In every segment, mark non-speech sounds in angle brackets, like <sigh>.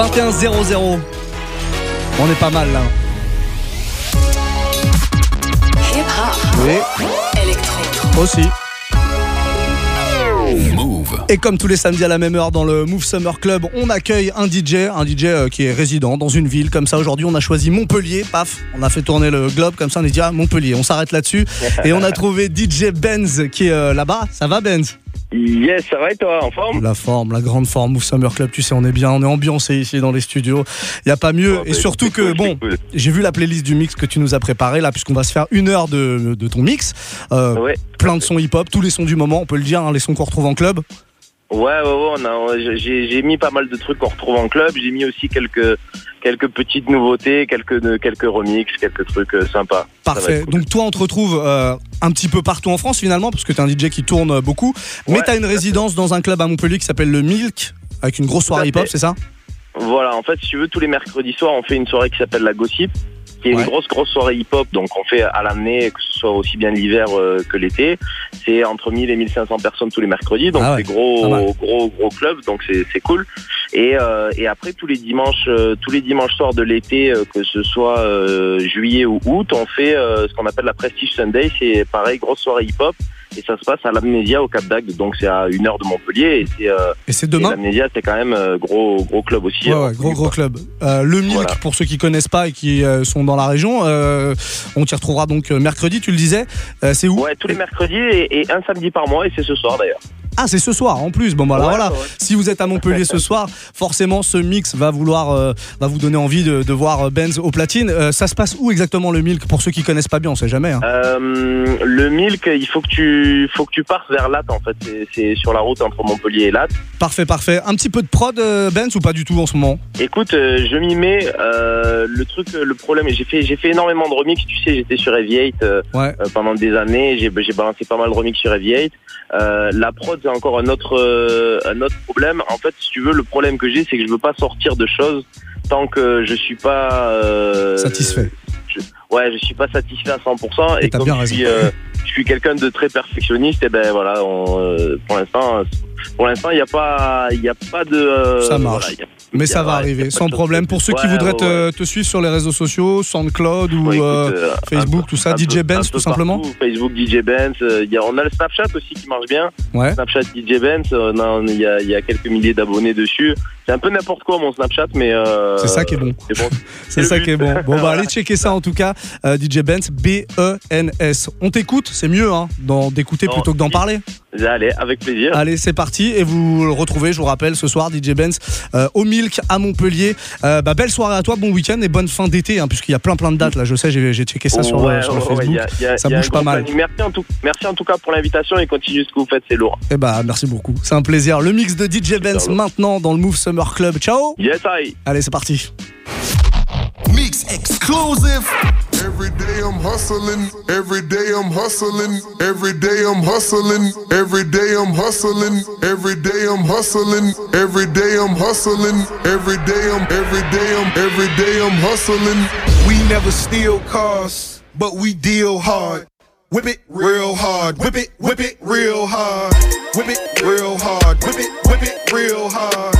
21-0-0. On est pas mal là. Hop. Oui, aussi. Et comme tous les samedis à la même heure dans le Move Summer Club, on accueille un DJ, un DJ euh, qui est résident dans une ville comme ça. Aujourd'hui, on a choisi Montpellier, paf, on a fait tourner le globe comme ça, on est dit ah, Montpellier, on s'arrête là-dessus. <laughs> Et on a trouvé DJ Benz qui est euh, là-bas. Ça va Benz? Yes, ça va et toi, en forme? La forme, la grande forme, Move Summer Club, tu sais, on est bien, on est ambiancé ici dans les studios. Il y a pas mieux. Oh, Et bah, surtout que, cool, bon, cool. j'ai vu la playlist du mix que tu nous as préparé là, puisqu'on va se faire une heure de, de ton mix. Euh, Ouais. Plein de sons hip-hop, tous les sons du moment, on peut le dire, hein, les sons qu'on retrouve en club. Ouais, ouais, ouais, on a, j'ai, j'ai mis pas mal de trucs qu'on retrouve en club. J'ai mis aussi quelques, quelques petites nouveautés, quelques, quelques remixes, quelques trucs euh, sympas. Parfait. cool. Donc toi, on te retrouve euh, un petit peu partout en France finalement, parce que tu es un DJ qui tourne euh, beaucoup. Mais Ouais, tu as une résidence dans un club à Montpellier qui s'appelle le Milk, avec une grosse soirée hip-hop, c'est ça? Voilà, en fait, si tu veux, tous les mercredis soirs, on fait une soirée qui s'appelle la Gossip, qui est Ouais. une grosse, grosse soirée hip-hop. Donc, on fait à l'année, que ce soit aussi bien l'hiver euh, que l'été. C'est entre 1000 et 1500 personnes tous les mercredis. Donc, Ah ouais, c'est gros, gros, gros club. Donc, c'est, c'est cool. Et, euh, et après, tous les dimanches, euh, tous les dimanches soirs de l'été, euh, que ce soit euh, juillet ou août, on fait euh, ce qu'on appelle la Prestige Sunday. C'est pareil, grosse soirée hip-hop. Et ça se passe à l'Amnésia au Cap d'Agde. Donc, c'est à une heure de Montpellier. Et c'est, euh, Et c'est demain l'Amnésia, c'est quand même euh, gros, gros club aussi. Ouais, hein. ouais, gros gros club. Euh, le Milk, Voilà. pour ceux qui connaissent pas et qui sont dans la région, on t'y retrouvera donc mercredi, tu le disais. C'est où Ouais, tous les mercredis et, et un samedi par mois, et c'est ce soir d'ailleurs. Ah, c'est ce soir en plus. Bon, bah, Ouais, voilà. ouais. Si vous êtes à Montpellier ce soir, forcément, ce mix va vouloir, euh, va vous donner envie de, de voir euh, Benz au platine. Euh, ça se passe où exactement le Milk Pour ceux qui connaissent pas bien, on sait jamais. hein. Euh, le Milk, il faut que tu, faut que tu partes vers Latte en fait. C'est- sur la route entre Montpellier et Latte. Parfait, parfait. Un petit peu de prod, Benz, ou pas du tout en ce moment? Écoute, je m'y mets. le truc, le problème, j'ai fait, j'ai fait énormément de remix. Tu sais, j'étais sur Heavy 8 Ouais. pendant des années. J'ai j'ai balancé pas mal de remix sur Heavy 8. La prod, c'est encore un autre, euh, un autre problème. En fait, si tu veux, le problème que j'ai, c'est que je veux pas sortir de choses tant que je suis pas euh, Satisfait. Ouais, je suis pas satisfait à 100%. Et Et, comme bien je raison. suis, euh, je suis quelqu'un de très perfectionniste, et ben voilà, on, pour l'instant, pour l'instant, il n'y a pas, il a pas de. euh, Ça marche. voilà, a- Mais ça va arriver, sans problème. Pour ceux qui Ouais, voudraient ouais, te, suivre sur les réseaux sociaux, SoundCloud ou Ouais, écoute, euh, euh, Facebook, peu- tout ça, DJ peu- Benz, tout simplement partout, Facebook DJ Benz. euh, il y a, on a le Snapchat aussi qui marche bien. Ouais. Snapchat DJ Benz. il y a, il y a quelques milliers d'abonnés dessus. C'est un peu n'importe quoi mon Snapchat, mais. euh, C'est ça qui est bon. C'est bon. <laughs> C'est ça but. qui est bon. Bon, bah, allez <laughs> checker ça en tout cas. Euh, DJ Benz, B-E-N-S. On t'écoute, c'est mieux hein, d'écouter plutôt que d'en parler. Allez, avec plaisir. Allez, c'est parti. Et vous le retrouvez, je vous rappelle, ce soir, DJ Benz euh, au Milk à Montpellier. Euh, bah, belle soirée à toi, bon week-end et bonne fin d'été, hein, puisqu'il y a plein plein de dates là. Je sais, j'ai j'ai checké ça sur, Ouais, sur le ouais, Facebook. il y a- il y a- Ça bouge pas mal. Merci en, tout, merci en tout cas pour l'invitation et continue ce que vous faites, c'est lourd. Et bah, merci beaucoup. C'est un plaisir. Le mix de DJ Benz maintenant dans le Move Summer Club. Ciao. Yes, I. Allez, c'est parti. Mix exclusive. Every day I'm hustling, every day I'm hustling, every day I'm hustling, every day I'm hustling, every day I'm hustling, every day I'm hustling, every day I'm every day I'm every day I'm hustling. We never steal cars, but we deal hard. Whip it real hard, whip it, whip it real hard. Whip it real hard, whip it, whip it real hard.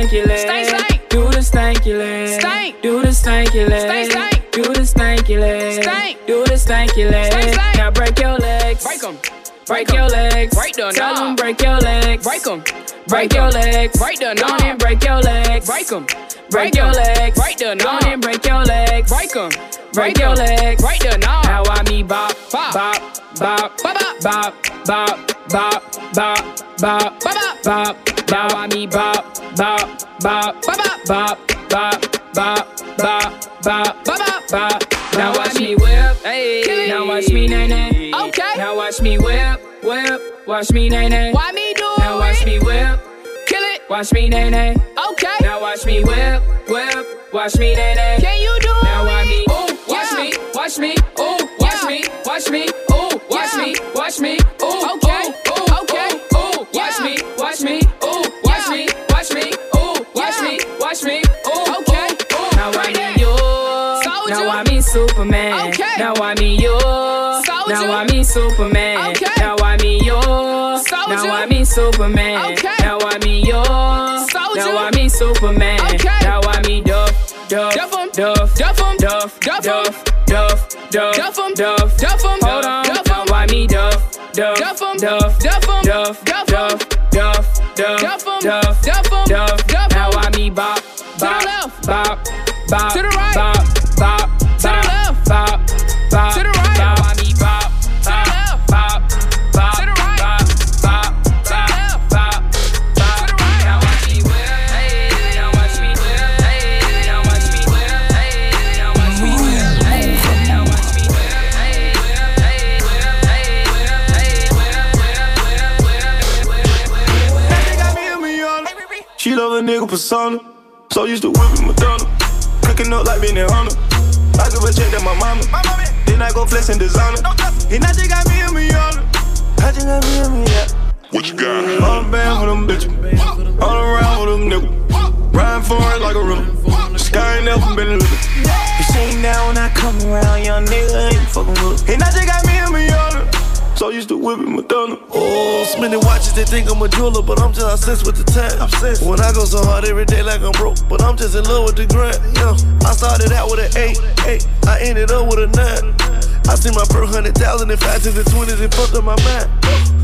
Stanky leg. Stank. Stank. Do the stanky leg. Stank. Do the stanky leg. Stank. Stank. Do the stanky leg. Stank. Do the stanky leg. Stank. Stank. Now break your legs. Break 'em. Break your legs. Break the Tell them break your legs. Break 'em. Break your legs. Break the knob. and break your legs. Break 'em. Break your legs. Break the knob. and break your legs. Break 'em. Break your legs. Break the knob. Now I me bop, bop, bop, bop, bop, bop, bop, bop, bop, bop, bop, bop. Now I me bop, bop, bop, bop, bop, bop, bop, bop, bop, bop, bop, bop. Now watch me whip, hey. Now watch me nay nay. Okay. Now watch me whip, whip. Watch me nay nay. Why me do Now watch me whip, kill it. Watch me nay nay. Okay. Now watch me whip, whip. Watch me nay nay. Can you do now watch me, ooh, watch me, watch me, ooh, watch me, watch me, ooh, watch me, watch me, ooh, okay, ooh, okay, ooh, watch me, watch me, ooh, watch me, watch me, ooh, watch me, watch me, ooh, okay, ooh. Now I need you. Now I mean Superman. Okay. Now I mean you. Now I mean Superman. Okay. Now I mean you. Now I mean Superman. Okay. Now I mean you. Now I mean Superman. Okay. Now I mean Duff, Duff, Duff, Duff, Duff, Duff, Duff, Duff, Duff, Duff, Duff, Duff, Duff, Hold Duff, Duff, Duff, Duff, Duff, Duff, Duff, Duff, Duff, Duff, Duff, Duff, Duff. Now I mean Bop, Bop, Bop, Bop, to the right, Then I go flex in designer. And I just got me a million. I just got me a million. What you got? All the band with them bitches. All around with them niggas. Riding for it like a river. Sky ain't never been living. You seen that when I come around, young nigga, ain't fucking with. And I just got me a million. So used to whipping Madonna. Oh, spinning watches, they think I'm a jeweler, but I'm just obsessed with the time. Obsessed. When I go so hard every day like I'm broke, but I'm just in love with the grind. Yeah, I started out with an eight, eight. I ended up with a nine. I see my first hundred thousand and five to the twenties, it fucked up my mind.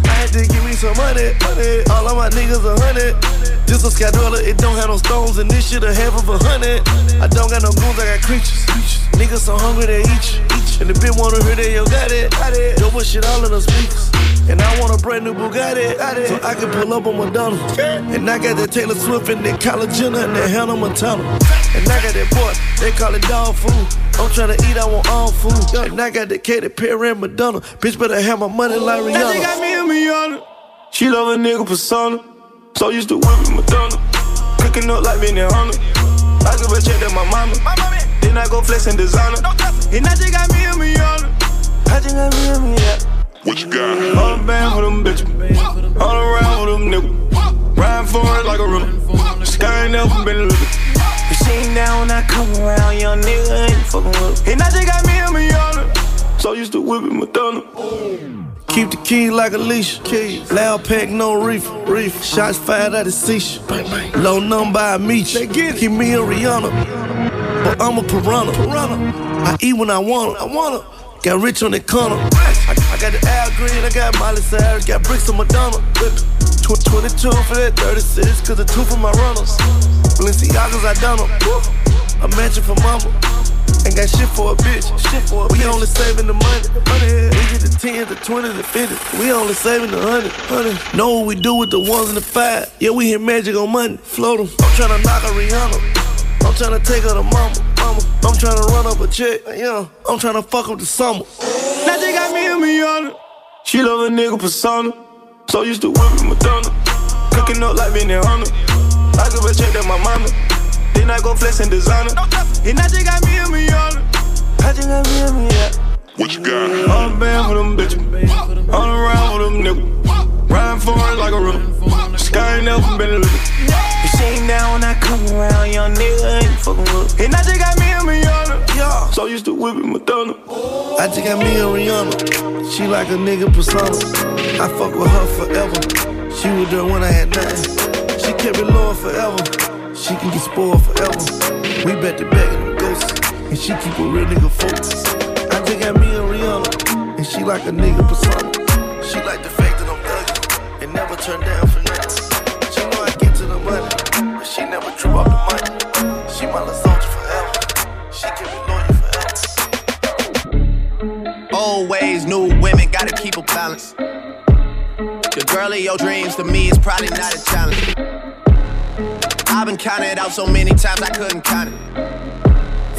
I had to give me some money, money. All of my niggas a hundred. This a scadola, it don't have no stones, and this shit a half of a hundred. I don't got no goons, I got creatures. Niggas so hungry they eat you. And the bitch wanna hear that yo got it, got it. Yo, put shit all in the speakers. And I want a brand new Bugatti, so I can pull up on Madonna. And I got that Taylor Swift and that Kylie Jenner and that Hannah Montana. And I got that boy, they call it dog food. I'm tryna eat, I want all food. And I got that Katy Perry and Madonna. Bitch better have my money like That Rihanna. nigga got me a million. She love a nigga persona. So used to whipping Madonna. Cooking up like in Honor. I give a check to my mama. Then I go flex in designer. And I just got me a million. I just got me a million. What you got? All the band with them bitches. All around with them niggas. Riding for it like a river. Sky ain't never been living. You seen that when I come around, young nigga ain't fucking with. And I just got me a million. So used to whipping Madonna. Keep the key like a leash. Loud pack, no reef. Reef. Shots fired at the seashore. Low number, I meet you. Keep me a Rihanna. But I'm a piranha. I eat when I want I wanna. Got rich on the corner. I, I got the Al Green, I got Miley Cyrus, got bricks on Madonna. Tw- 22 for that 36, cause the two for my runners. Balenciagas, I done them. A mansion for mama. Ain't got shit for a bitch. Shit for a we only saving the money. money. We get the 10s, the 20s, the 50s. We only saving the 100. 100. Know what we do with the ones and the five. Yeah, we hit magic on money. Float 'em. I'm tryna knock a Rihanna. I'm tryna take her to mama. mama. I'm tryna run up a check. Yeah, I'm tryna fuck up the summer. Now they got me a million. She love a nigga persona. So used to whipping Madonna. Cooking up like being in Honor. I give a check to my mama. Then I go flex in designer. And I just got me a million. I just got me a million. What you got? All the band with them bitches. All around with them niggas. Riding for it like a river. Sky ain't never been living. You seen that when I come around, young nigga ain't fucking with. And I just got me a million. Yeah. So used to whipping Madonna. I just got me a Rihanna. She like a nigga persona. I fuck with her forever. She was there when I had nothing. She kept it low forever. She can get spoiled forever. We bet the back of them ghosts. And she keep a real nigga focused. I just got me a Rihanna. And she like a nigga persona. She like the fact that I'm thugging. And never turn down for nothing. She know I get to the money. She never trip off the money. She my little soldier forever. She keep me loyal forever. Old new women, gotta keep a balance. The girl of your dreams to me is probably not a challenge. I've been counted out so many times I couldn't count it.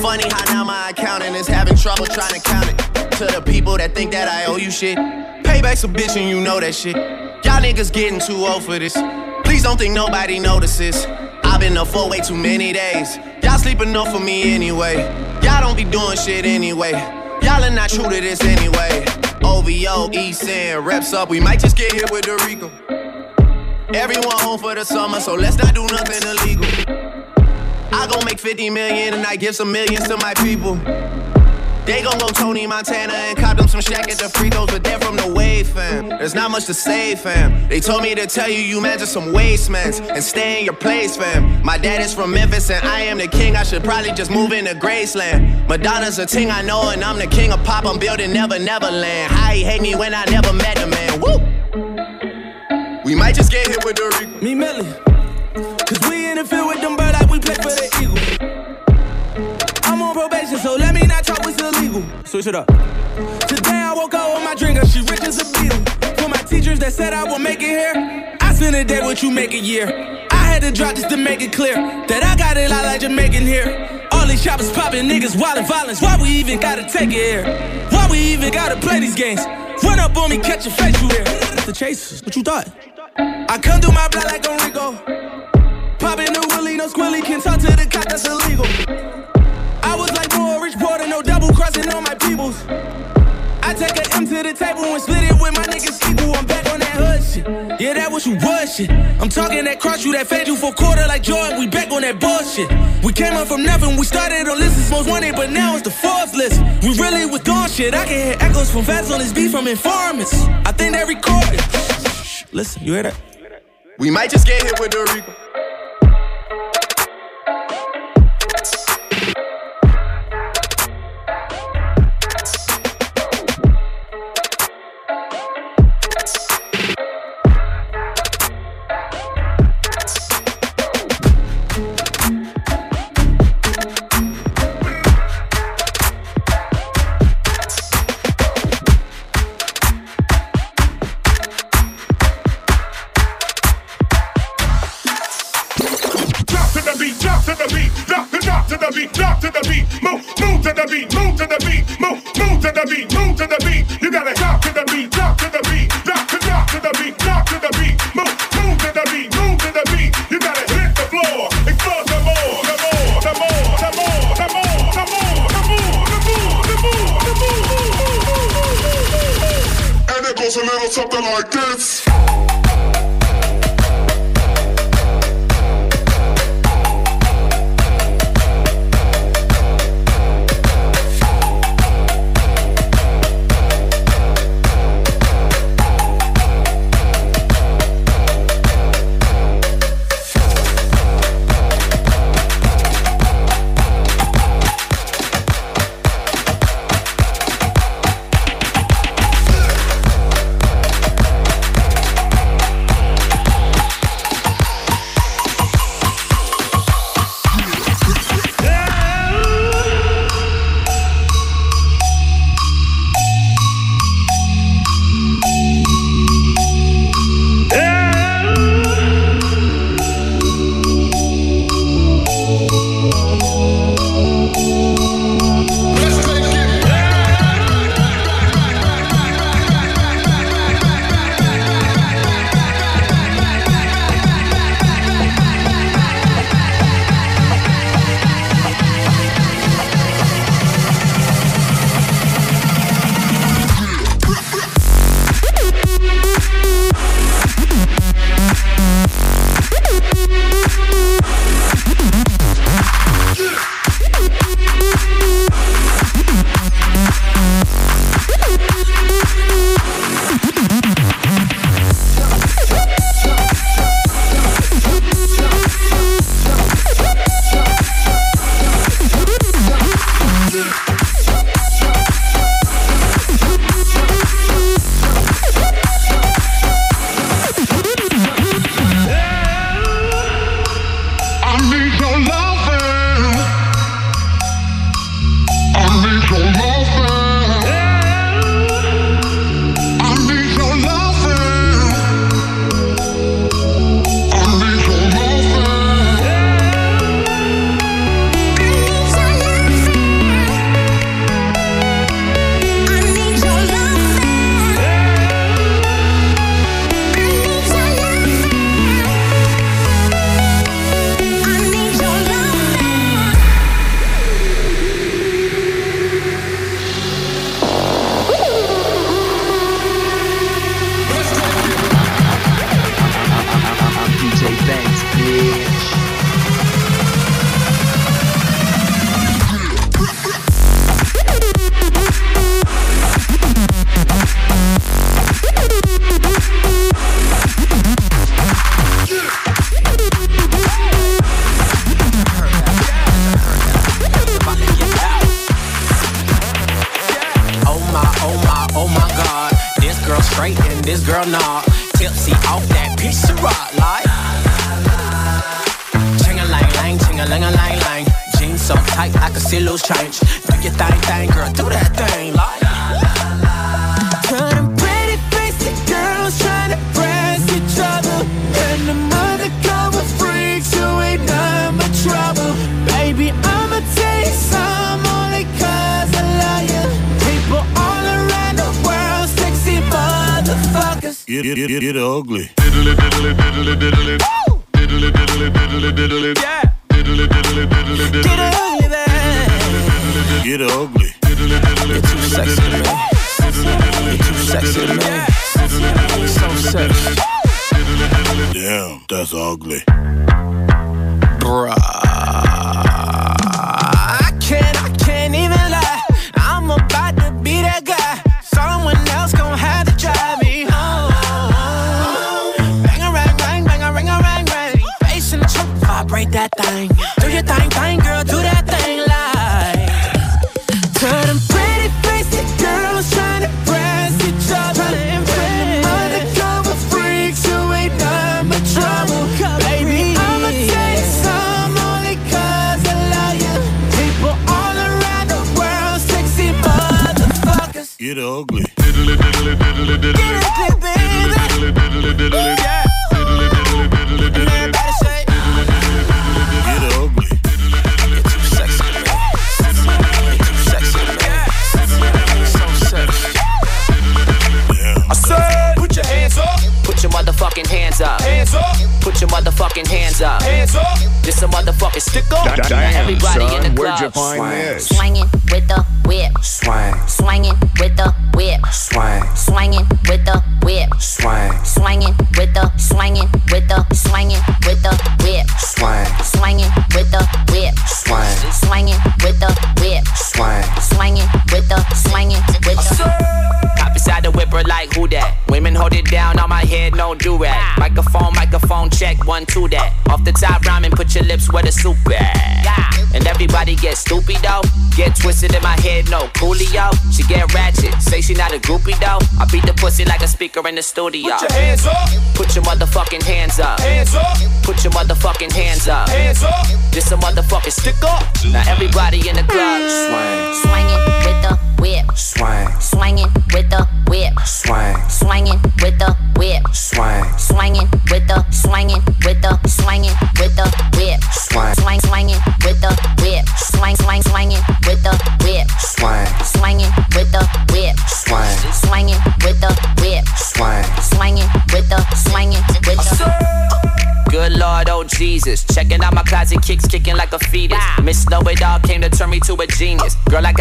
Funny how now my accountant is having trouble trying to count it. To the people that think that I owe you shit. Payback's a bitch and you know that shit. Y'all niggas getting too old for this. Please don't think nobody notices. Been up for way too many days. Y'all sleep enough for me anyway. Y'all don't be doing shit anyway. Y'all are not true to this anyway. OVO, East End, reps up. We might just get hit with the Rico. Everyone home for the summer, so let's not do nothing illegal. I gon' make 50 million and I give some millions to my people. They gon' go Tony Montana and cop them some shack at the free throws, but they're from the wave, fam. There's not much to say, fam. They told me to tell you you man just some wastemans and stay in your place, fam. My dad is from Memphis and I am the king. I should probably just move into Graceland. Madonna's a ting I know and I'm the king of pop. I'm building Never Neverland. How he hate me when I never met a man. Woo! We might just get hit with the. Me Millie. Cause we in the field with them bird like we play for the probation, so let me not talk what's illegal. Switch it up. Today I woke up with my drinker, she rich as a beetle. For my teachers that said I will make it here, I spend a day what you make a year. I had to drop just to make it clear that I got it out like Jamaican here. All these choppers popping, niggas wild and violence. Why we even gotta take it here? Why we even gotta play these games? Run up on me, catch a face, you here. The chasers, what you thought? I come through my block like I'm Rico. Popping the willy, no squilly, can talk to the cop, that's illegal. No double crossing on my peoples. I take an M to the table and split it with my niggas equal. I'm back on that hood shit. Yeah, that what you was. I'm talking that cross you, that fed you for quarter like Jordan. We back on that bullshit. We came up from nothing. We started on lists most wanted, but now it's the fourth list. We really was doing shit. I can hear echoes from fans on this beat from informants. I think they recorded. Listen, you hear that? We might just get hit with the Rico. Bruh. Motherfucking hands up. hands up. This a motherfucking stick up. Now everybody in the club. this? Swinging with the whip. Swang, Swinging with the whip. swang, Swinging with the whip. swang, Swinging with the swinging with the swinging with the whip. swang, Swinging with the whip. swang, Swinging with the whip. swang. Swinging with the swinging with the. Hop inside the whipper like who that? Women hold it down on my head, no do rag. Microphone, microphone, check one, two that. Off the top rhyming, put your lips where the soup at. And everybody get stupid though. Get twisted in my head, no coolio. She get ratchet, say she not a groupie though. I beat the pussy like a speaker in the studio. Put your hands up, Put your motherfucking hands up. hands up, Put your motherfucking hands up. hands up. This a motherfucking stick up. Now everybody in the club. Swang, Swinging with the Know It All came to turn me to a genius. Girl, I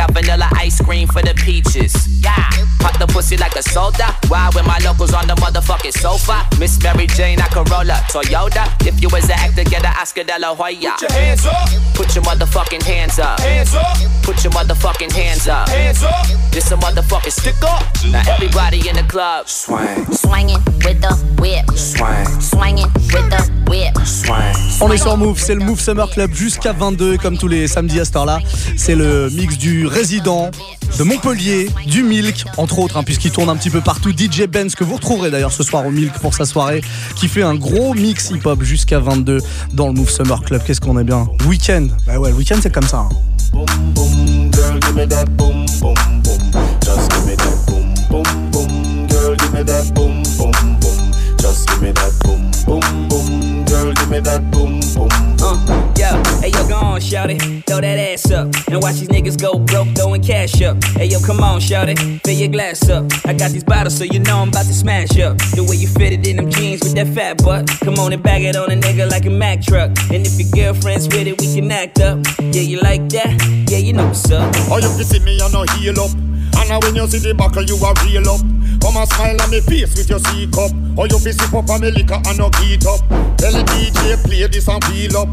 pussy like a soda. Why when my locals on the motherfucking sofa? Miss Mary Jane, I Corolla, Toyota. If you was an actor, get an Oscar de la Hoya. Put your hands up, Put your motherfucking hands up. hands up, Put your motherfucking hands up. hands up. This a motherfucking stick up. Now everybody in the club. Swang, Swinging with the whip. swang, Swinging with the whip. swang. On est sur Move, c'est le Move Summer Club jusqu'à 22 et comme tous les samedis à cette heure-là, c'est le mix du résident de Montpellier, du Milk, entre autres, hein, puisqu'il tourne un petit peu partout. DJ Benz, que vous retrouverez d'ailleurs ce soir au Milk pour sa soirée, qui fait un gros mix hip-hop jusqu'à 22 dans le Move Summer Club. Qu'est-ce qu'on est bien Week-end, bah ouais, le week-end c'est comme ça. hein. Yo, hey yo, go on, shout it, throw that ass up, and watch these niggas go broke throwing cash up. Hey yo, come on, shout it, fill your glass up. I got these bottles, so you know I'm about to smash up. The way you fit it in them jeans with that fat butt, come on and bag it on a nigga like a Mack truck. And if your girlfriend's with it, we can act up. Yeah, you like that? Yeah, you know what's up. Oh, you can see me, I no heal up. And now when you see the buckle, you are real up. Come and smile on me face with your C cup. Or you fi sip up on me liquor and no heat up. Tell the DJ play this and feel up.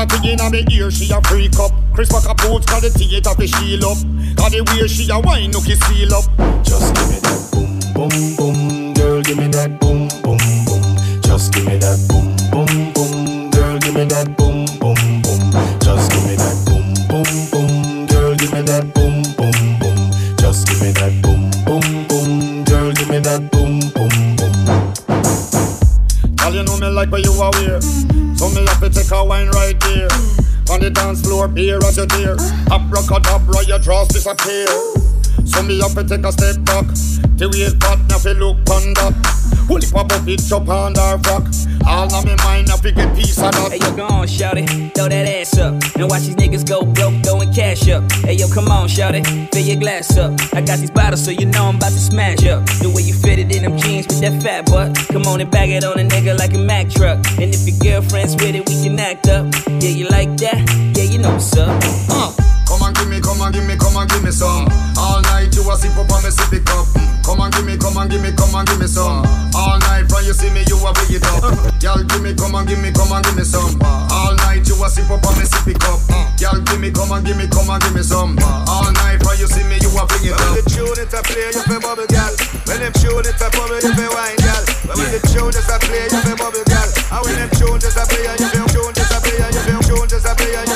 A thing in me ear, she a freak up. Chris Packer boots, cause the theater fi shield up. Cause the way she a wine, look it seal up. Just give me that boom, boom, boom, girl, give me that boom, boom, boom. Just give me that boom, boom, boom, girl, give me that boom, boom, boom. Just give me that boom, boom, boom, girl, give me that boom, boom, boom. Just give me that boom, boom, boom, girl, give me that boom, boom, boom. Girl, you know me like where you are wear. Me have to take a wine right there. On the dance floor, beer as you dear. Abracadabra, your draws disappear. So me have to take a step back. The way partner fi look on that. Holy pop up it up on our rock. All of me mind I fi get piece of that. Hey, yo, go on, shout it. Throw that ass up. And watch these niggas go broke, throwing cash up. Hey, yo, come on, shout it. Fill your glass up. I got these bottles, so you know I'm about to smash up. The way you fit it in them jeans with that fat butt. Come on and bag it on a nigga like a Mack truck. And if your girlfriend's with it, we can act up. Yeah, you like that? Yeah, you know what's up. Uh. Come on, give me, come and give me, come and give me some. All night you a sip up on me sippy cup. Come and give me, come and give me, come and give me some. All night from you see me, you a bring it up. Y'all give me, come and give me, come and give me some. All night you a sip up on me sippy cup. Y'all give me, come and give me, come and give me some. All night from you see me, you a bring it up. When the tune it a play, you feel bubble gal. When them tune it a bubble, you feel wine gal. When the tune is a play, you feel bubble gal. And when them tune is a play, you feel tune is a play, you feel tune is a play,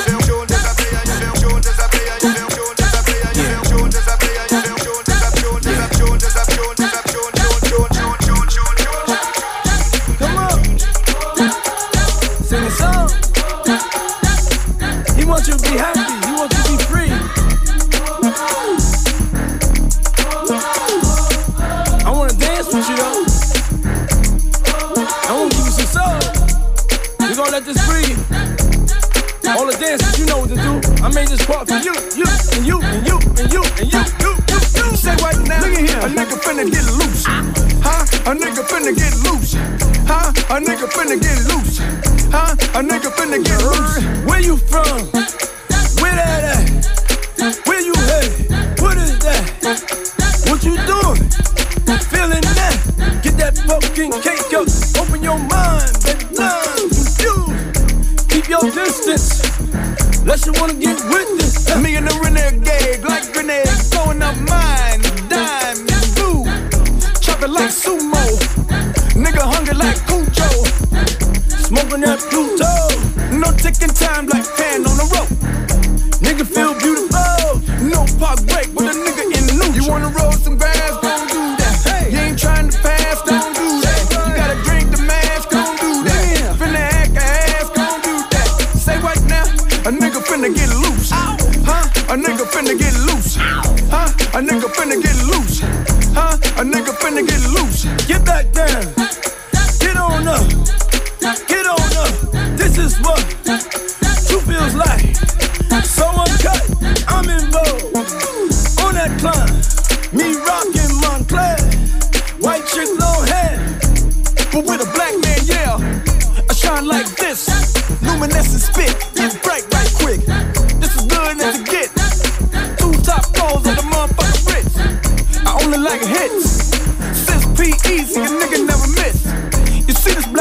I made this part for you, you, and you, and you, and you, and you, you, you, you. Say right now, look at here. A nigga finna get loose. Huh? A nigga finna get loose. Huh? A nigga finna get loose. Huh? A nigga finna get loose. Where you from?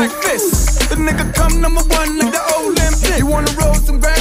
See this? The nigga come number one like the Olympic. You wanna roll some?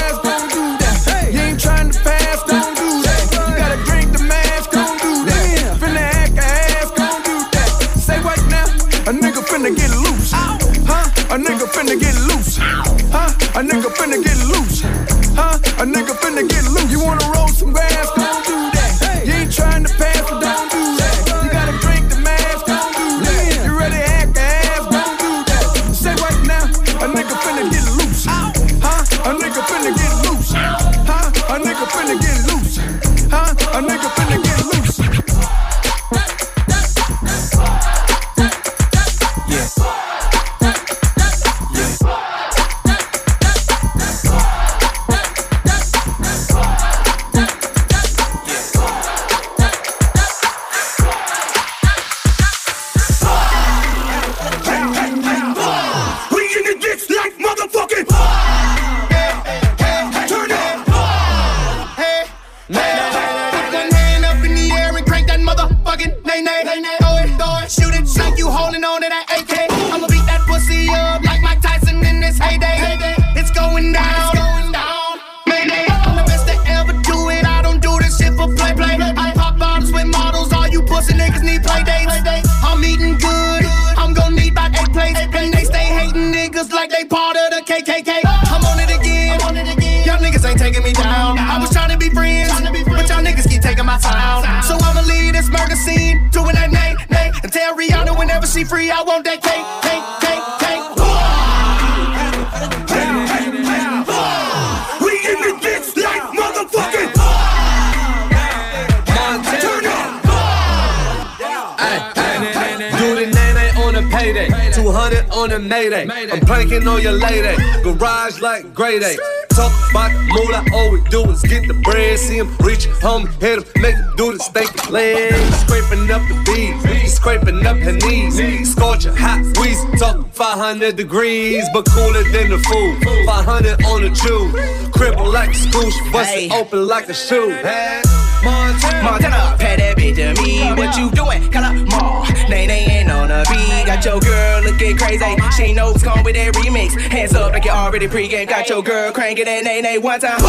200 on a mayday. I'm pranking on your lady. Garage like grade A. Talk about the moolah, all we do is get the bread. See him reach, home, hit him, make him do the steak leg. Scraping up the bees, scraping up her knees. Scorching hot squeeze, talk 500 degrees, but cooler than the food. 500 on the Jew, cripple like a scooch, bust it open like a shoe. Hey, Montana. Montana, that bitch to me. What you doing? Call up more. Nay, nay, ain't on the beat. Got your girl looking crazy. She knows come with that remix. Hands up like you already pregame. Got your girl cranking that nay, nay one time.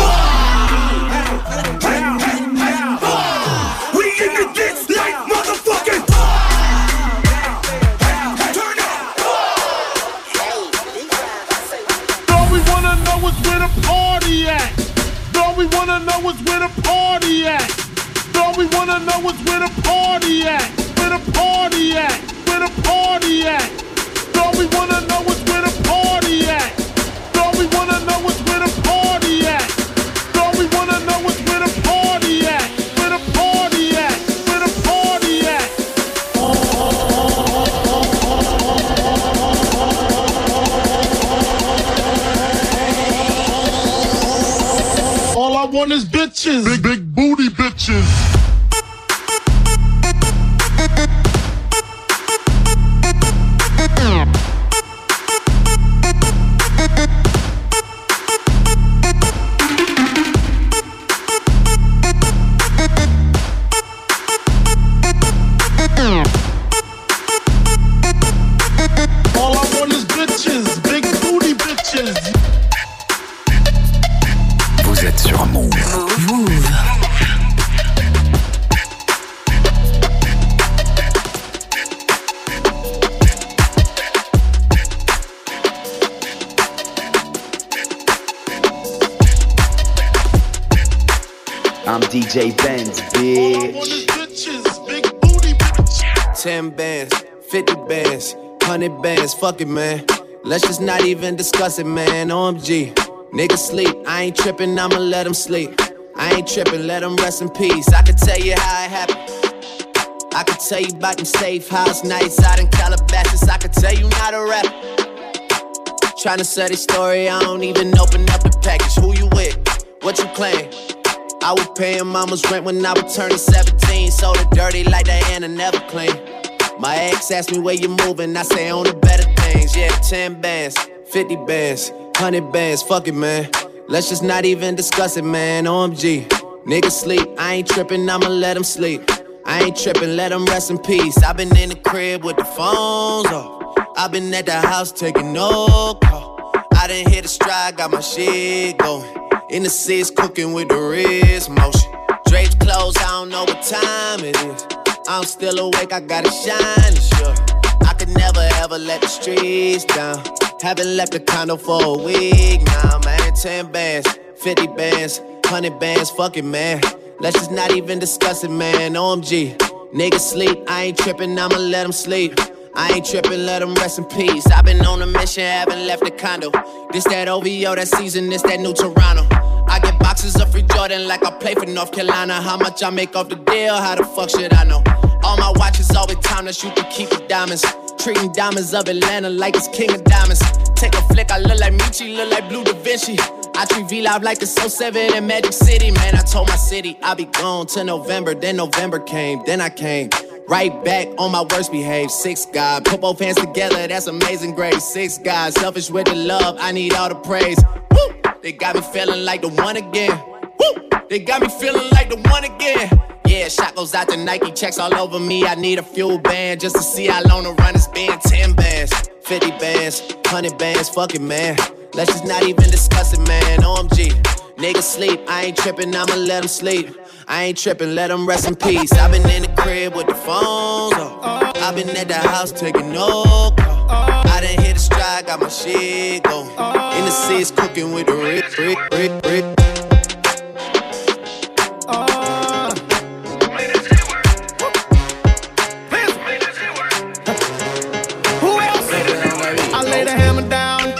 We in the like motherfucking. Turn up, Ma. Hey, all we wanna know is where the party at. All we wanna know is where the party at. All we wanna know is where the party at. Where the party at. Where the party at. All we wanna know is where the party at. All we wanna know is where the party at. All we wanna know is where the party at. Where the party at. Where the party at. All I want is bitches. Big, big booty bitches. Bitches. Big booty bitches. Vous êtes sur Move. Move. I'm DJ Benz, bitch. 10 bands, 50 bands, 100 bands, fuck it, man. Let's just not even discuss it, man. OMG. Niggas sleep, I ain't tripping, I'ma let them sleep. I ain't tripping, let them rest in peace. I can tell you how it happened. I can tell you about them safe house nights out in Calabasas. I can tell you not a rap. Tryna sell this story, I don't even open up the package. Who you with? What you claim? I was paying mama's rent when I was turning 17. Sold it dirty like Diana never clean. My ex asked me where you moving, I say on the better things. Yeah, 10 bands, 50 bands, 100 bands, fuck it, man. Let's just not even discuss it, man. OMG. Niggas sleep, I ain't tripping, I'ma let them sleep. I ain't tripping, let them rest in peace. i been in the crib with the phones off. i been at the house taking no call. I done hit a stride, got my shit going. In the seats, cooking with the wrist motion. Drapes closed, I don't know what time it is. I'm still awake, I gotta shine, sure. I could never ever let the streets down. Haven't left the condo for a week now, man. 10 bands, 50 bands, 100 bands, fuck it, man. Let's just not even discuss it, man. OMG. Niggas sleep, I ain't tripping, I'ma let them sleep. I ain't tripping, let them rest in peace. I've been on a mission, haven't left the condo. This that OVO, that season, this that new Toronto. Boxes of free Jordan like I play for North Carolina. How much I make off the deal? How the fuck should I know? All my watches always timeless, you can keep the diamonds. Treating diamonds of Atlanta like it's king of diamonds. Take a flick, I look like Michi, look like Blue Da Vinci. I treat V Live like it's 07 in Magic City. Man, I told my city I'll be gone till November. Then November came, then I came. Right back on my worst behaved. Six God, put both hands together, that's amazing grace. Six God, selfish with the love, I need all the praise. Woo! They got me feeling like the one again. Woo! They got me feeling like the one again. Yeah, shot goes out to Nike, checks all over me. I need a fuel band just to see how long the run has been. 10 bands, 50 bands, 100 bands, fuck it, man. Let's just not even discuss it, man. OMG. Niggas sleep, I ain't tripping, I'ma let them sleep. I ain't tripping, let them rest in peace. I've been in the crib with the phones off. i been at the house taking no call. I done hit a stride, got my shit go. In the six, cooking with the Rick, Rick, Rick, Rick. Who else? I lay the hammer down.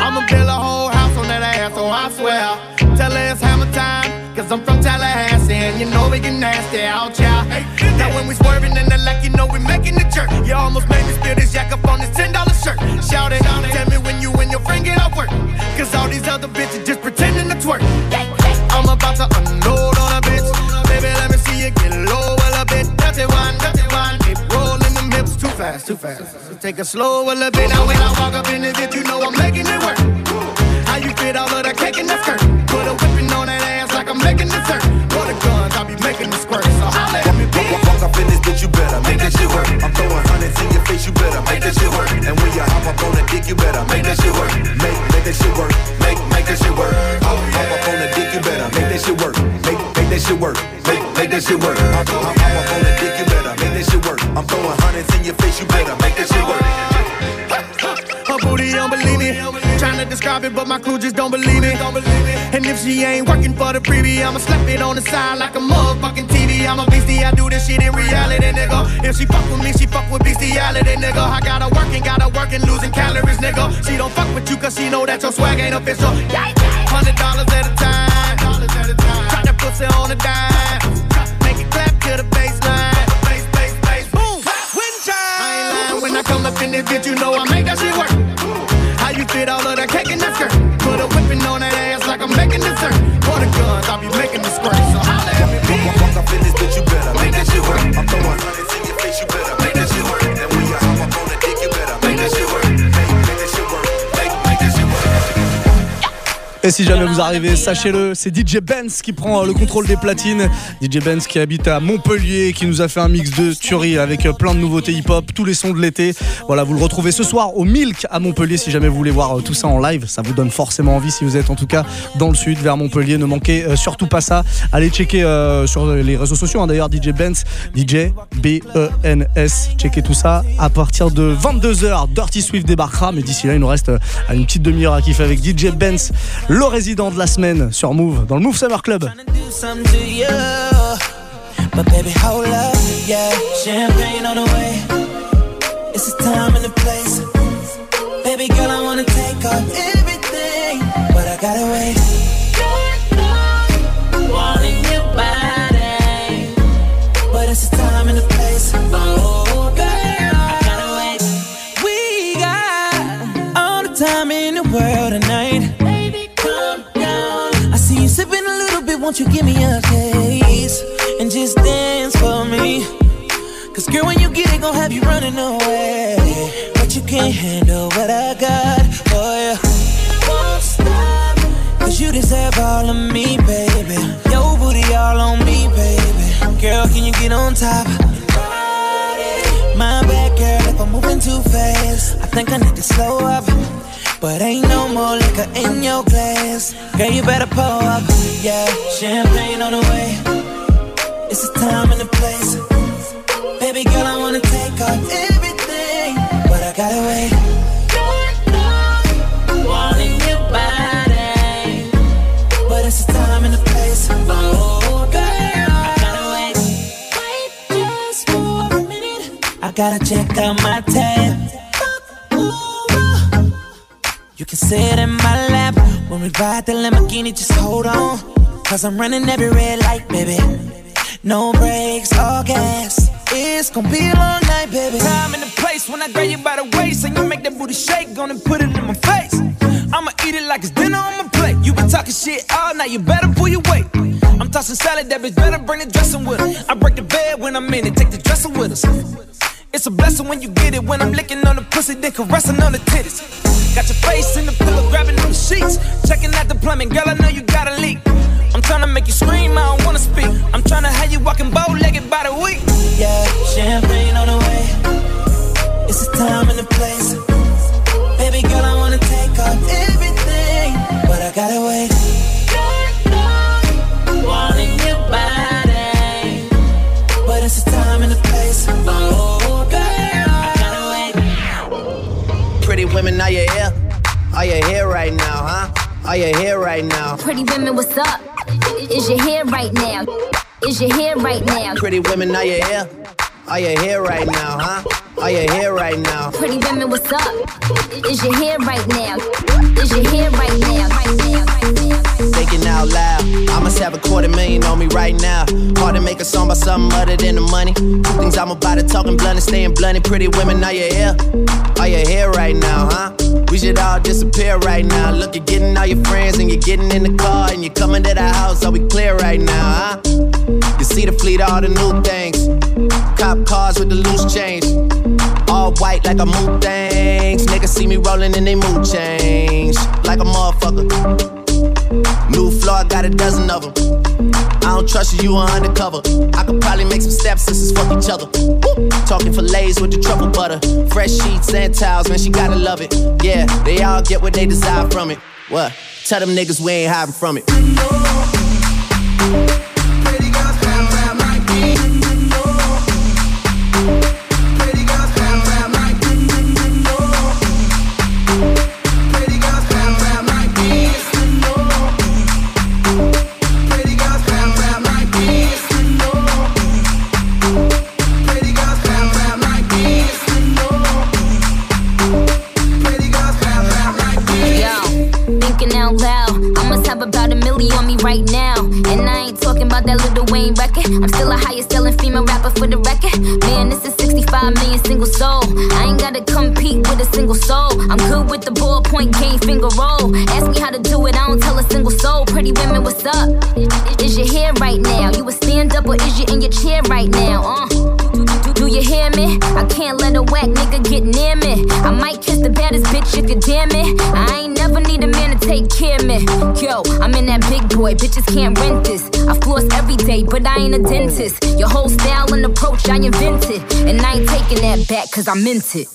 I'ma build a whole house on that ass, so I swear. Tell her it's hammer time, cause I'm from Tallahassee, and you know we get nasty out, y'all. Now when we swerving in the like, you know we making the jerk. You almost made me spill this jack up on this $10 shirt. Shout it, out, tell me when you and your friend get off work. Cause all these other bitches just pretending to twerk. I'm about to unload on a bitch. Baby, let me see you get low a little bit. Dirty one, dirty one. Keep rolling them hips too fast, too fast. So take it slow a little bit. Now when I walk up in this bitch, you know I'm making it work. How you fit all of the cake in the skirt? Put a whipping on that ass like I'm making dessert. For the guns, I'll be making the squirt. So holla at me, bitch. Walk, up in this bitch, you better make that And she ain't working for the preview, I'ma slap it on the side like a motherfucking TV. I'm a beastie, I do this shit in reality, nigga. If she fuck with me, she fuck with bestiality, nigga. I got her working, gotta her working, losing calories, nigga. She don't fuck with you cause she know that your swag ain't official. Hundred dollars at a time. Drop that pussy on a dime. Make it clap to the baseline. Bass, bass, bass, boom. I ain't lying when I come up in this bitch, you know I make that shit work. How you fit all of that cake in that skirt? Put a whipping on that ass at me, bitch. Walk, walk Et si jamais vous arrivez, sachez-le, c'est DJ Benz qui prend euh, le contrôle des platines. DJ Benz qui habite à Montpellier, qui nous a fait un mix de tuerie avec euh, plein de nouveautés hip-hop, tous les sons de l'été. Voilà, vous le retrouvez ce soir au Milk à Montpellier. Si jamais vous voulez voir euh, tout ça en live, ça vous donne forcément envie. Si vous êtes en tout cas dans le sud, vers Montpellier, ne manquez surtout pas ça. Allez checker euh, sur les réseaux sociaux. hein, D'ailleurs, DJ Benz, DJ B-E-N-S. Checkez tout ça à partir de 22h. Dirty Swift débarquera, mais d'ici là, il nous reste une petite demi-heure à kiffer avec DJ Benz, le résident de la semaine sur Mouv', dans le Mouv' Summer Club. do something to you. But baby, hold up, yeah. Champagne on the way. It's the time and the place. Baby girl, I wanna take off running away. But you can't handle what I got for you. Won't stop. Cause you deserve all of me, baby. Your booty all on me, baby. Girl, can you get on top? My bad, girl, if I'm moving too fast. I think I need to slow up. But ain't no more liquor in your glass. Girl, you better pull up. Yeah, champagne on the way. It's the time and the place. Baby girl, I wanna take off everything. But I gotta wait. Wanting your body. But it's the time and the place. Oh, girl, I gotta wait. Wait just for a minute. I gotta check out my tab. You can sit in my lap when we ride the Lamborghini. Just hold on, cause I'm running every red light, baby. No brakes, all gas. It's gonna be a long night, baby. Time and the place when I grab you by the waist and you make that booty shake, gonna put it in my face. I'ma eat it like it's dinner on my plate. You been talking shit all night, you better pull your weight. I'm tossing salad, that bitch better bring the dressing with her. I break the bed when I'm in it, take the dresser with us. It's a blessing when you get it. When I'm licking on the pussy, then caressing on the titties. Got your face in the pillow, grabbing on the sheets. Checking out the plumbing, girl, I know you got a leak. I'm trying to make you scream, I don't wanna speak. I'm trying to have you walking bow legged by the week. Is your hair right now? Pretty women, are you here? Are you here right now, huh? Are you here right now? Pretty women, what's up? Is your hair right now? Is your hair right now? Right now, right now. Thinking out loud. I must have a quarter million on me right now. Hard to make a song about something other than the money. Things I'm about to talking blunt and staying blunt. Pretty women, are you here? Are you here right now, huh? We should all disappear right now. Look, you're getting all your friends and you're getting in the car and you're coming to the house. Are we clear right now, huh? You see the fleet, all the new things. Cop cars with the loose change. All white like a mood things. Niggas see me rolling and they mood change. Like a motherfucker. New floor, got a dozen of them. I don't trust you, you are undercover. I could probably make some stepsisters fuck each other. Woo! Talking fillets with the truffle butter. Fresh sheets and towels, man, she gotta love it. Yeah, they all get what they desire from it. What? Tell them niggas we ain't hiding from it. Thinking out loud. I must have about a million on me right now. And I ain't talking about that little Wayne record. I'm still a highest selling female rapper for the record. Man, this is 65 million single soul. I ain't gotta compete with a single soul. I'm good with the ballpoint game finger roll. Ask me how to do it, I don't tell a single soul. Pretty women, what's up? Is your hair right now? You a stand up or is you in your chair right now? Uh. Me? I can't let a whack nigga get near me. I might kiss the baddest bitch you damn it. I ain't never need a man to take care of me. Yo, I'm in that big boy, bitches can't rent this. I floss every day, but I ain't a dentist. Your whole style and approach I invented. And I ain't taking that back cause I meant it.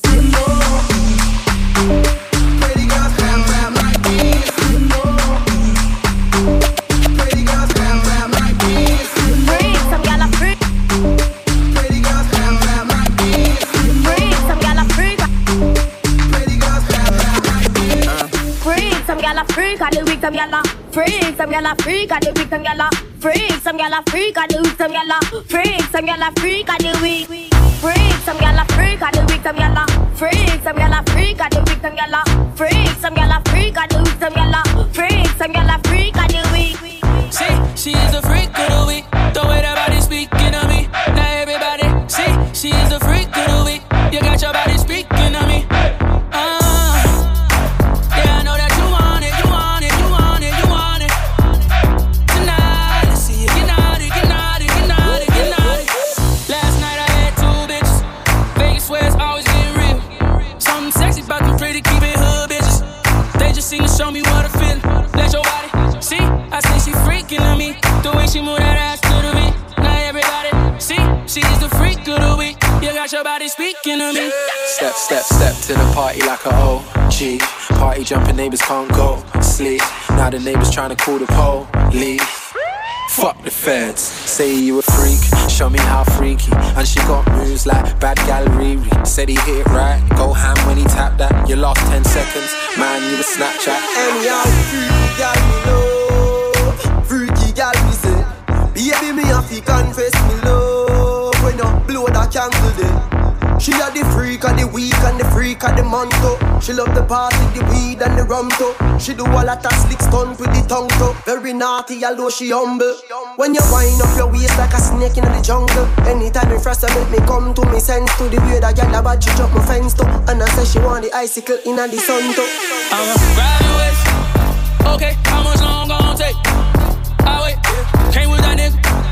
Some gyal a freak. Some gyal a freak. I do weak, some gyal a freak. Some gyal a freak. I do weak, some gyal a freak. Some gyal a freak. I do weak. Freak, some gyal a freak. I do weak, some gyal a freak. Some gyal a freak. I do weak, some gyal a freak. Some gyal a freak. I do weak, some gyal a freak. Some gyal a freak. I do weak. See, she is a freak of the week. About it speaking got your body speaking to me. Step, step, step to the party like a OG. Party jumping neighbors can't go sleep. Now the neighbors trying to call the police. Fuck the feds, say you a freak, show me how freaky. And she got moves like bad gal Riri. Said he hit it right, go ham when he tapped that. You lost 10 seconds, man, you a Snapchat. And y'all freaky gal me love Freaky gal me say Baby me have to confess me love When you that She a the freak of the week and the freak of the month too. She love the party, the weed and the rum too She do a lot of slick stunt with the tongue too Very naughty although she humble When you wind up your waist like a snake in the jungle Anytime you frost make me come to me sense to The way that girl a bad she drop my fence too And I say she want the icicle in the sun too I'ma grab your waist. Okay, how much long gon' take? I wait. Came with that nigga.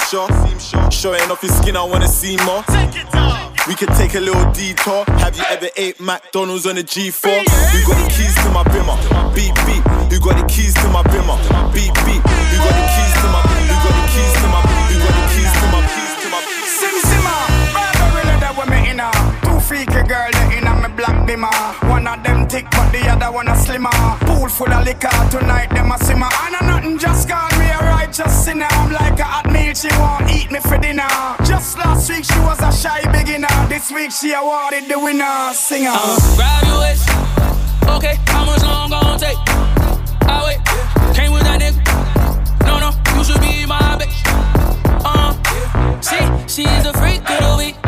seem sure. Showing off your skin, I wanna see more. We could take a little detour. Have you ever ate McDonald's on a G4? Who got the keys to my bimmer? Beep beep. Who got the keys to my bimmer? Beep beep. Who got the keys to my? Who got the keys to my? Who got the keys to my? Keys to my? Sim simmer, barbarilla that women in her. Two freaky girl that in my black bimmer. One of them thick, but the other one a slimmer. Pool full of liquor tonight, them a simmer. And a nothing just got me me for dinner. Just last week she was a shy beginner. This week she awarded the winner singer. Uh, graduate. Okay, how much long gon' take? I wait. Came with that nigga. No, no, you should be my bitch. Uh, see, she's a freak of the week.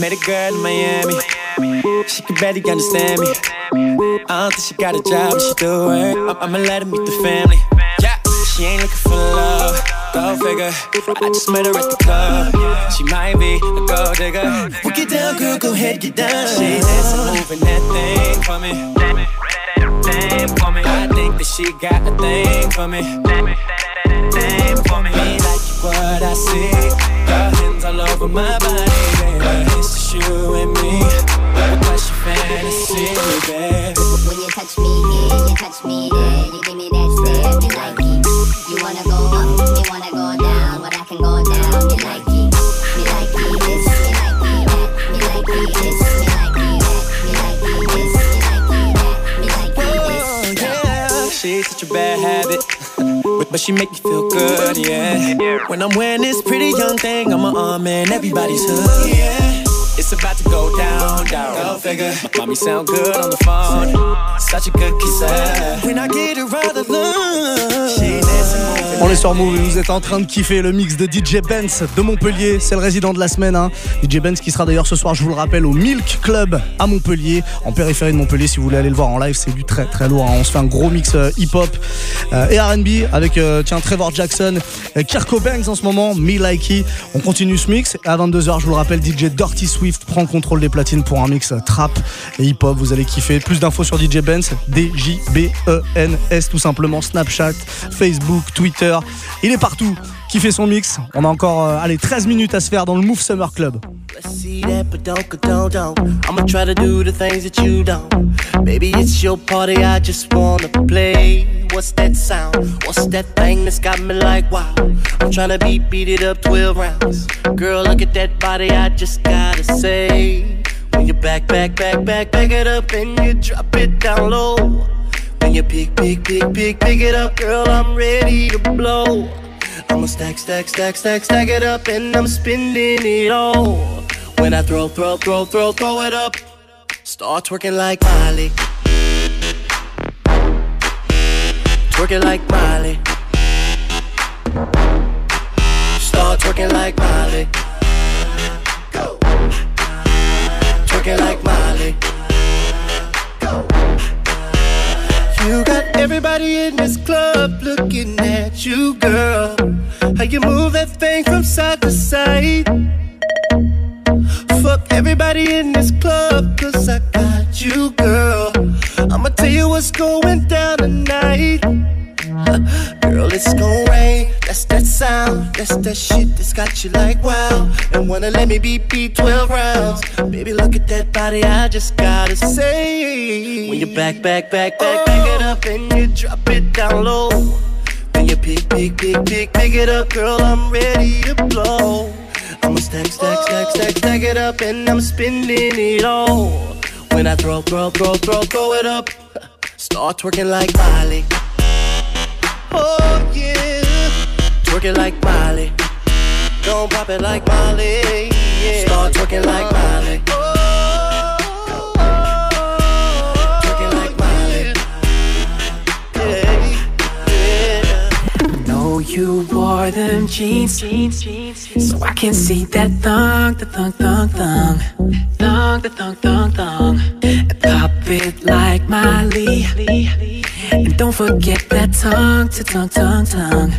Met a girl in Miami. She can barely understand me. I don't think she got a job, but she do it. I'ma let her meet the family. Yeah, she ain't looking for love. Go figure. I just met her at the club. She might be a gold digger. We get down, girl, go ahead, get down. She dancing, moving that thing for me. I think that she got a thing for me. Thing for me. Me like what I see all over my body, baby. It's just you and me. What's your fantasy, baby? When you touch me, yeah, you touch me, yeah. You give me that stare, you like it. You wanna go but she make me feel good, yeah. When I'm wearing this pretty young thing, I'm an arm in everybody's hood, yeah. It's about to go down, on the phone. Vous êtes en train de kiffer le mix de DJ Benz de Montpellier. C'est le résident de la semaine. Hein. DJ Benz qui sera d'ailleurs ce soir, je vous le rappelle, au Milk Club à Montpellier, en périphérie de Montpellier. Si vous voulez aller le voir en live, c'est du très très lourd. Hein. On se fait un gros mix euh, hip-hop euh, et RB avec euh, tiens, Trevor Jackson, euh, Kirko Banks en ce moment, Me Likey. On continue ce mix. À 22h, je vous le rappelle, DJ Dirty Sweet Swift prend le contrôle des platines pour un mix trap et hip-hop. Vous allez kiffer. Plus d'infos sur DJ Benz, D-J-B-E-N-S tout simplement. Snapchat, Facebook, Twitter. Il est partout. Kiffez son mix. On a encore euh, allez, 13 minutes à se faire dans le Move Summer Club. See that, but don't, don't, don't. I'ma try to do the things that you don't. Baby, it's your party, I just wanna play. What's that sound? What's that thing that's got me like wow? I'm tryna beat, beat it up 12 rounds. Girl, look at that body, I just gotta say. When you back, back, back, back, back it up and you drop it down low. When you pick, pick, pick, pick, pick it up, girl, I'm ready to blow. I'ma stack, stack, stack, stack, stack it up, and I'm spending it all. When I throw, throw, throw, throw, throw it up, start twerking like Miley. Twerking like Miley. Start twerking like Miley. Go. Twerking like Miley. You got everybody in this club looking at you, girl. How you move that thing from side to side. Fuck everybody in this club, cause I got you, girl. I'ma tell you what's going down tonight. <laughs> Girl, it's gon' rain. That's that sound. That's that shit that's got you like wow. And wanna let me beat beat 12 rounds. Baby, look at that body. I just gotta say. When you back, back, back, back, oh. back it up and you drop it down low. When you pick, pick, pick, pick, pick it up, girl, I'm ready to blow. I'ma stack, stack, stack, stack, stack it up and I'm spending it all. When I throw, throw, throw, throw, throw it up, <laughs> start twerking like Miley. Oh yeah, twerking like Miley. Don't pop it like Miley. Yeah. Start twerking like Miley. Oh. Twerking like Miley. Know you wore them jeans, so I can see that thong, the thong, thong, thong, thong, the thong, thong, thong, and pop it like Miley. And don't forget that tongue to tongue, tongue, tongue,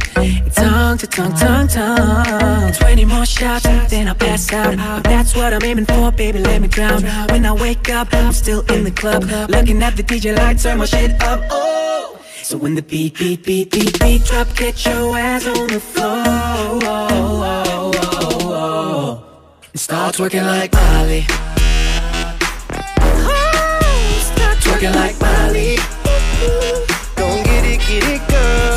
tongue to tongue, tongue, tongue. Twenty more shots, then I'll pass out. But that's what I'm aiming for, baby. Let me drown. When I wake up, I'm still in the club, looking at the DJ light, turn my shit up. Oh. So when the beat, beat, beat, beat, beat drop, get your ass on the floor. And start twerking like Miley. Start twerking like Miley. Get it, get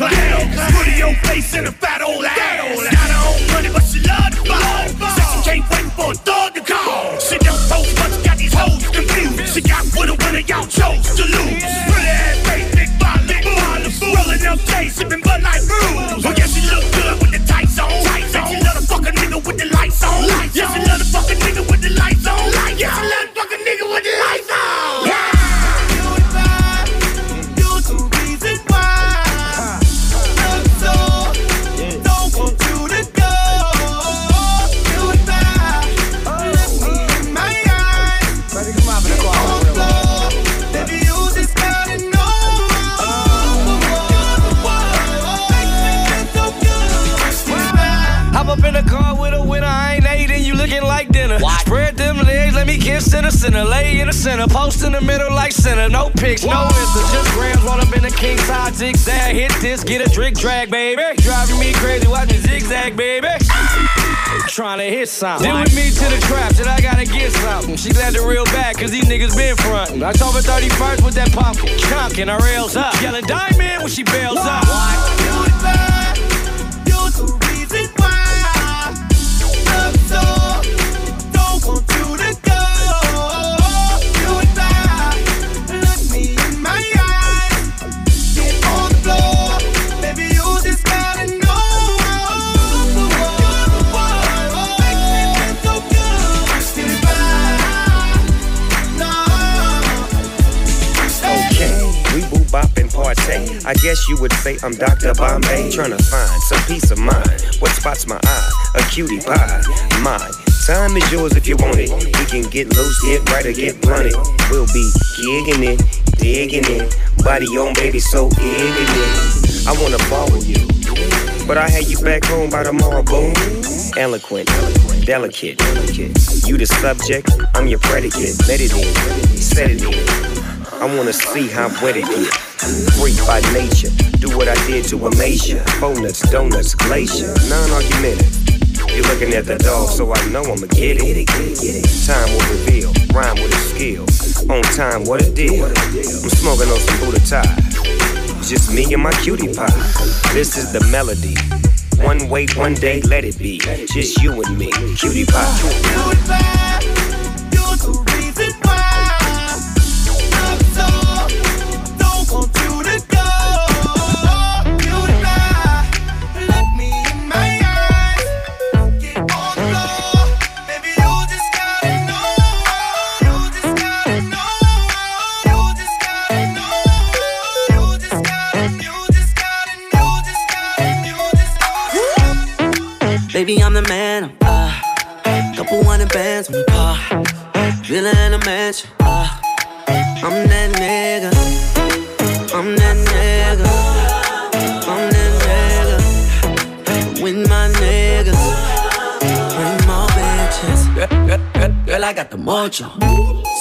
clown. Put your face in a fat old ass. Got her own money, but she love the ball. Said she can't wait for a thug to call. She never post, she got these hoes confused. She got with a winner, y'all chose to lose. Pretty ass face, big body, big body, rolling up J's, sipping Bud Light brews. Oh yeah, she look good with the tights on. Tights on. She love the fuck a nigga with the lights on. Lights yeah, she post in the middle like center. No pics, no insta, just grams roll up in the king side zigzag. Hit this, get a drink drag, baby. Driving me crazy, watch me zigzag, baby. trying to hit something. Then with me to the trap, said I gotta get something. She glad the real back, cause these niggas been frontin'. October 31st with that pumpkin, chunkin' her rails up. Yelling diamond when she bails up. Okay, I guess you would say I'm Dr. Bombay, trying to find some peace of mind. What spots my eye? A cutie pie. Mine. Time is yours if you want it. We can get loose, get right, or get blunted. We'll be gigging it, digging it. Body on, baby, so it. I wanna with you. But I had you back home by tomorrow, boom. Eloquent, delicate. You the subject, I'm your predicate. Let it in, set it in. I wanna see how wet it get. Freak by nature, do what I did to Amasia. Donuts, donuts, glacier, non-argumentative. You're looking at the dog, so I know I'ma get it. Time will reveal, rhyme with a skill. On time, what a deal. I'm smoking on some Buddha ties. Just me and my cutie pie. This is the melody. One way, one day, let it be. Just you and me, cutie pie. Baby, Got.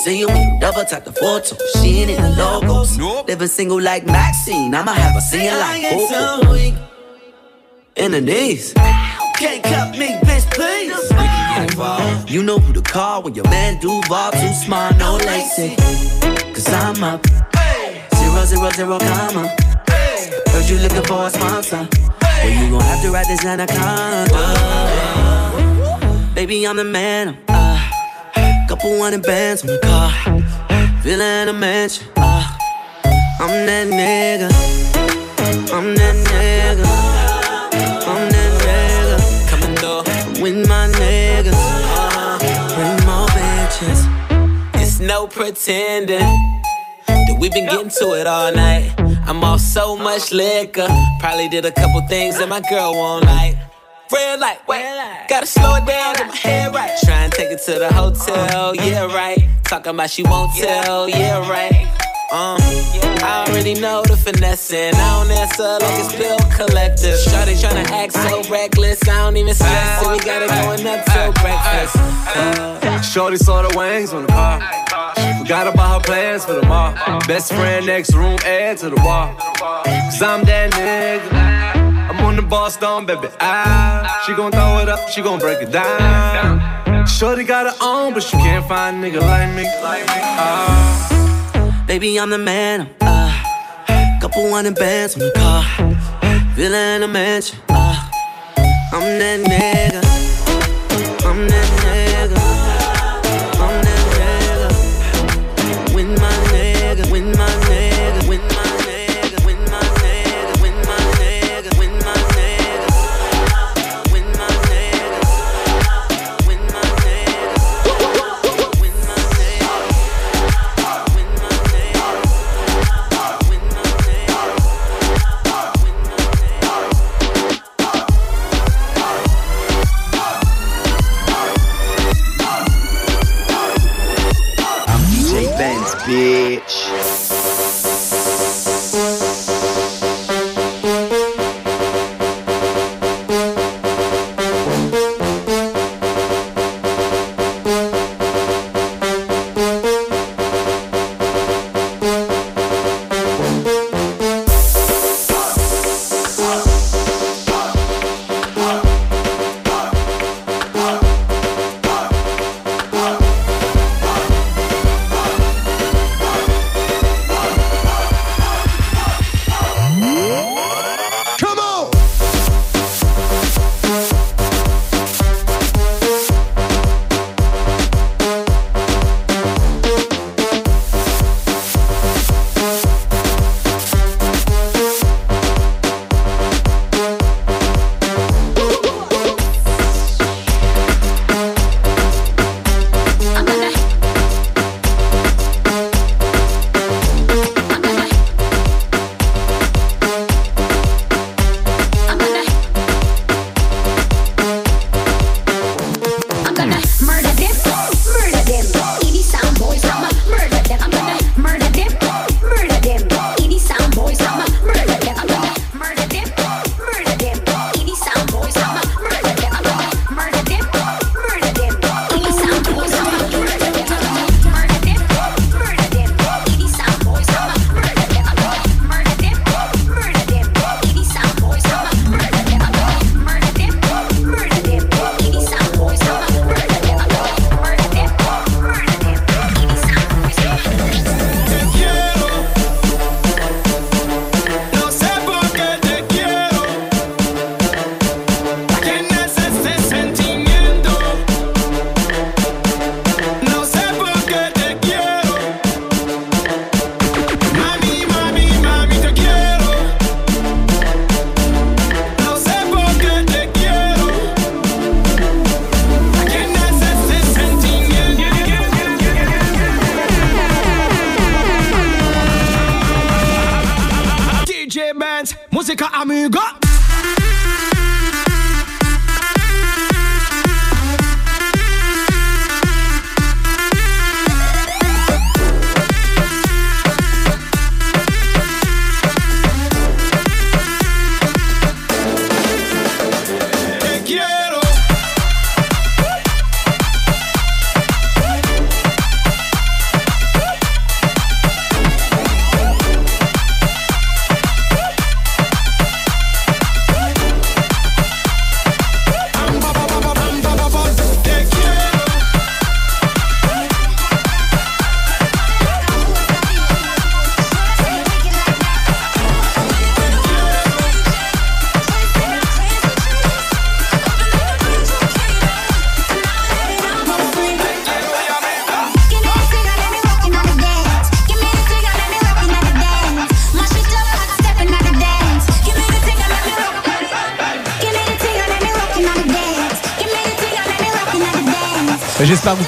See you when double tap the photo. She ain't in the logos. Living single like Maxine. I'ma have her singing like Coco. In the knees. Can't cut me, bitch, please. We can get involved. You know who to call when your man do Duval too smart, no lacy. Cause I'm up. Zero, zero, zero, comma. Heard you looking for a sponsor. Well, you gon' have to write this anaconda. Baby, I'm the man. I'm, couple hundred bands on the car. Villa in a mansion. Uh, I'm that nigga. I'm that nigga. I'm that nigga. Coming through with my niggas. Uh, bring more bitches. It's no pretending that we've been getting to it all night. I'm off so much liquor. Probably did a couple things that my girl won't like. Red light, wait, gotta slow it down, get my head right. Try and take it to the hotel, yeah, right. Talking about she won't tell, yeah, right. Um, I already know the finessing. I don't answer like it's bill collector. Shawty tryna act so reckless. I don't even stress it. We got it going up till breakfast. Uh, Shorty saw the wings on the car. Forgot about her plans for the mall. Best friend next room, add to the wall. Cause I'm that nigga. The boss down, baby. Ah, she gon' throw it up, she gon' break it down. Shorty got her own, but she can't find a nigga like me. Ah. Baby, I'm the man. I'm, uh, couple hundred bands on the car. Villa in a mansion. Uh, I'm that nigga. I'm that nigga. Bitch. like a amigo.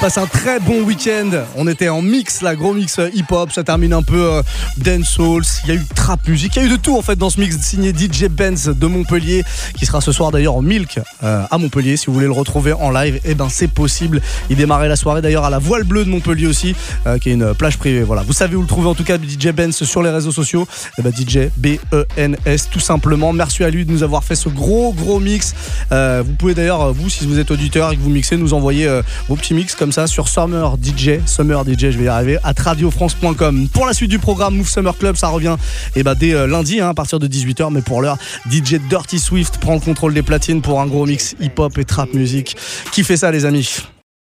Passez un très bon week-end. On était en mix, la gros mix euh, hip-hop. Ça termine un peu euh, dancehall. Il y a eu trap music. Il y a eu de tout en fait dans ce mix signé DJ Benz de Montpellier, qui sera ce soir d'ailleurs en Milk euh, à Montpellier. Si vous voulez le retrouver en live, eh ben c'est possible. Il démarrait la soirée d'ailleurs à la Voile Bleue de Montpellier aussi, qui est une plage privée. Voilà, vous savez où le trouver en tout cas DJ Benz sur les réseaux sociaux. Eh ben, DJ B E N S tout simplement. Merci à lui de nous avoir fait ce gros gros mix. Vous pouvez d'ailleurs vous, si vous êtes auditeur et que vous mixez, nous envoyer vos petits mix ça sur Summer DJ, Summer DJ, je vais y arriver, à radiofrance.com. Pour la suite du programme Move Summer Club, ça revient eh ben, dès euh, lundi hein, à partir de 18h, mais pour l'heure, DJ Dirty Swift prend le contrôle des platines pour un gros mix hip-hop et trap music. Qui fait ça les amis